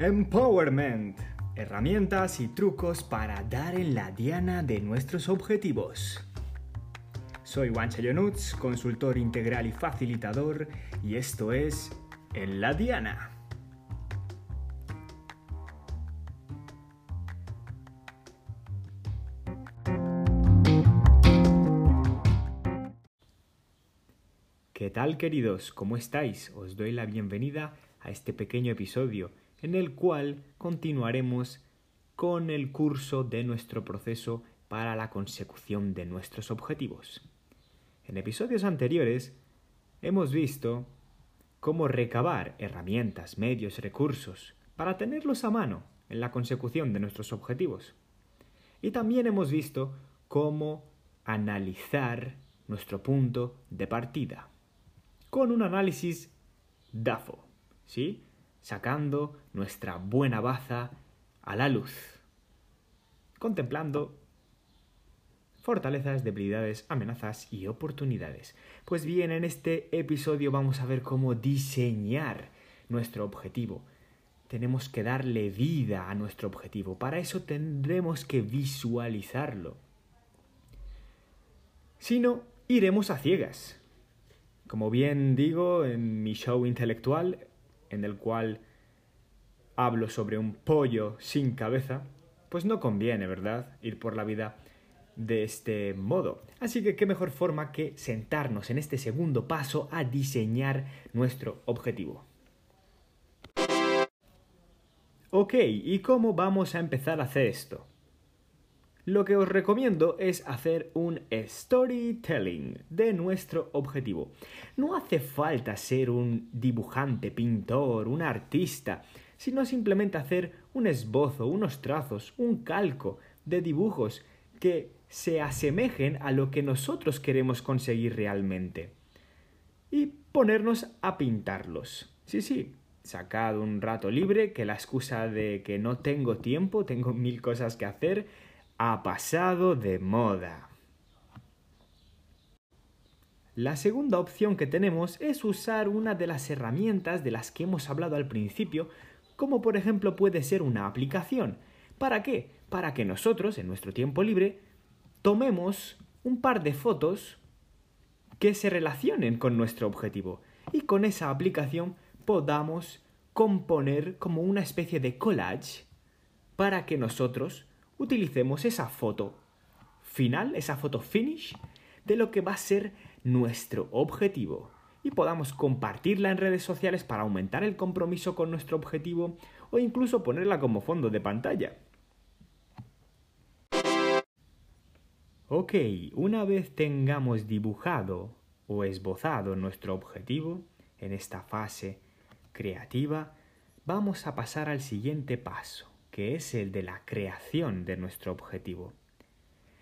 Empowerment. Herramientas y trucos para dar en la diana de nuestros objetivos. Soy Juan Chayonuts, consultor integral y facilitador, y esto es En la Diana. ¿Qué tal queridos? ¿Cómo estáis? Os doy la bienvenida a este pequeño episodio en el cual continuaremos con el curso de nuestro proceso para la consecución de nuestros objetivos. En episodios anteriores hemos visto cómo recabar herramientas, medios, recursos para tenerlos a mano en la consecución de nuestros objetivos. Y también hemos visto cómo analizar nuestro punto de partida con un análisis DAFO, ¿sí? Sacando nuestra buena baza a la luz, contemplando fortalezas, debilidades, amenazas y oportunidades. Pues bien, en este episodio vamos a ver cómo diseñar nuestro objetivo. Tenemos que darle vida a nuestro objetivo. Para eso tendremos que visualizarlo. Si no, iremos a ciegas. Como bien digo en mi show intelectual, en el cual hablo sobre un pollo sin cabeza, pues no conviene, ¿verdad? Ir por la vida de este modo. Así que qué mejor forma que sentarnos en este segundo paso a diseñar nuestro objetivo. Ok, ¿y cómo vamos a empezar a hacer esto? Lo que os recomiendo es hacer un storytelling de nuestro objetivo. No hace falta ser un dibujante, pintor, un artista, sino simplemente hacer un esbozo, unos trazos, un calco de dibujos que se asemejen a lo que nosotros queremos conseguir realmente. Y ponernos a pintarlos. Sí, sí, sacad un rato libre, que la excusa de que no tengo tiempo, tengo mil cosas que hacer, ha pasado de moda. La segunda opción que tenemos es usar una de las herramientas de las que hemos hablado al principio, como por ejemplo puede ser una aplicación. ¿Para qué? Para que nosotros, en nuestro tiempo libre, tomemos un par de fotos que se relacionen con nuestro objetivo y con esa aplicación podamos componer como una especie de collage para que nosotros utilicemos esa foto final, esa foto finish de lo que va a ser nuestro objetivo y podamos compartirla en redes sociales para aumentar el compromiso con nuestro objetivo o incluso ponerla como fondo de pantalla. Ok, una vez tengamos dibujado o esbozado nuestro objetivo en esta fase creativa, vamos a pasar al siguiente paso que es el de la creación de nuestro objetivo.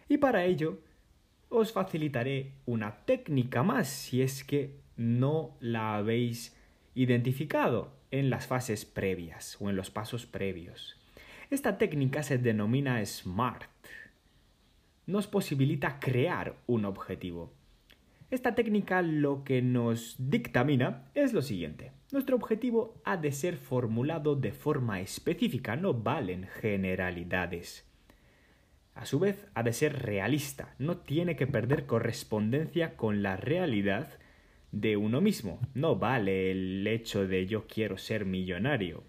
Y para ello os facilitaré una técnica más si es que no la habéis identificado en las fases previas o en los pasos previos. Esta técnica se denomina SMART. Nos posibilita crear un objetivo. Esta técnica lo que nos dictamina es lo siguiente. Nuestro objetivo ha de ser formulado de forma específica, no valen generalidades. A su vez, ha de ser realista, no tiene que perder correspondencia con la realidad de uno mismo, no vale el hecho de yo quiero ser millonario.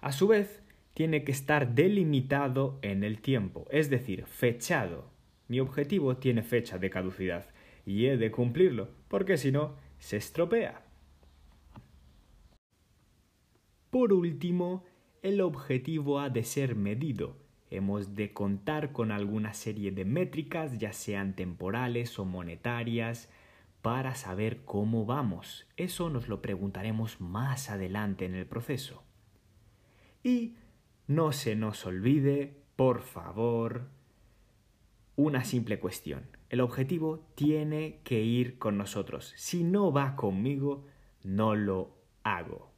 A su vez, tiene que estar delimitado en el tiempo, es decir, fechado. Mi objetivo tiene fecha de caducidad y he de cumplirlo, porque si no, se estropea. Por último, el objetivo ha de ser medido. Hemos de contar con alguna serie de métricas, ya sean temporales o monetarias, para saber cómo vamos. Eso nos lo preguntaremos más adelante en el proceso. Y no se nos olvide, por favor, una simple cuestión. El objetivo tiene que ir con nosotros. Si no va conmigo, no lo hago.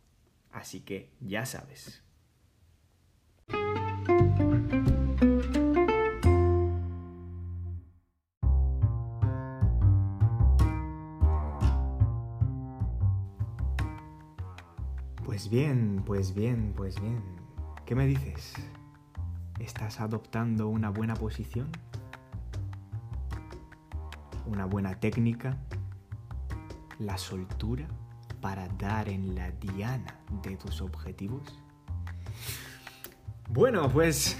Así que ya sabes. Pues bien, pues bien, pues bien. ¿Qué me dices? ¿Estás adoptando una buena posición? ¿Una buena técnica? ¿La soltura para dar en la diana de tus objetivos? Bueno, pues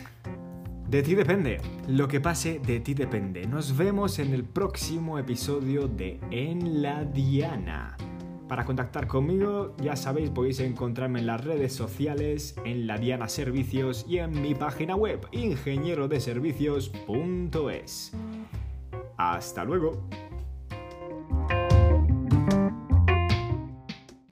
de ti depende. Lo que pase de ti depende. Nos vemos en el próximo episodio de En la Diana. Para contactar conmigo, ya sabéis, podéis encontrarme en las redes sociales, en la Diana Servicios y en mi página web, ingenierodeservicios.es. Hasta luego.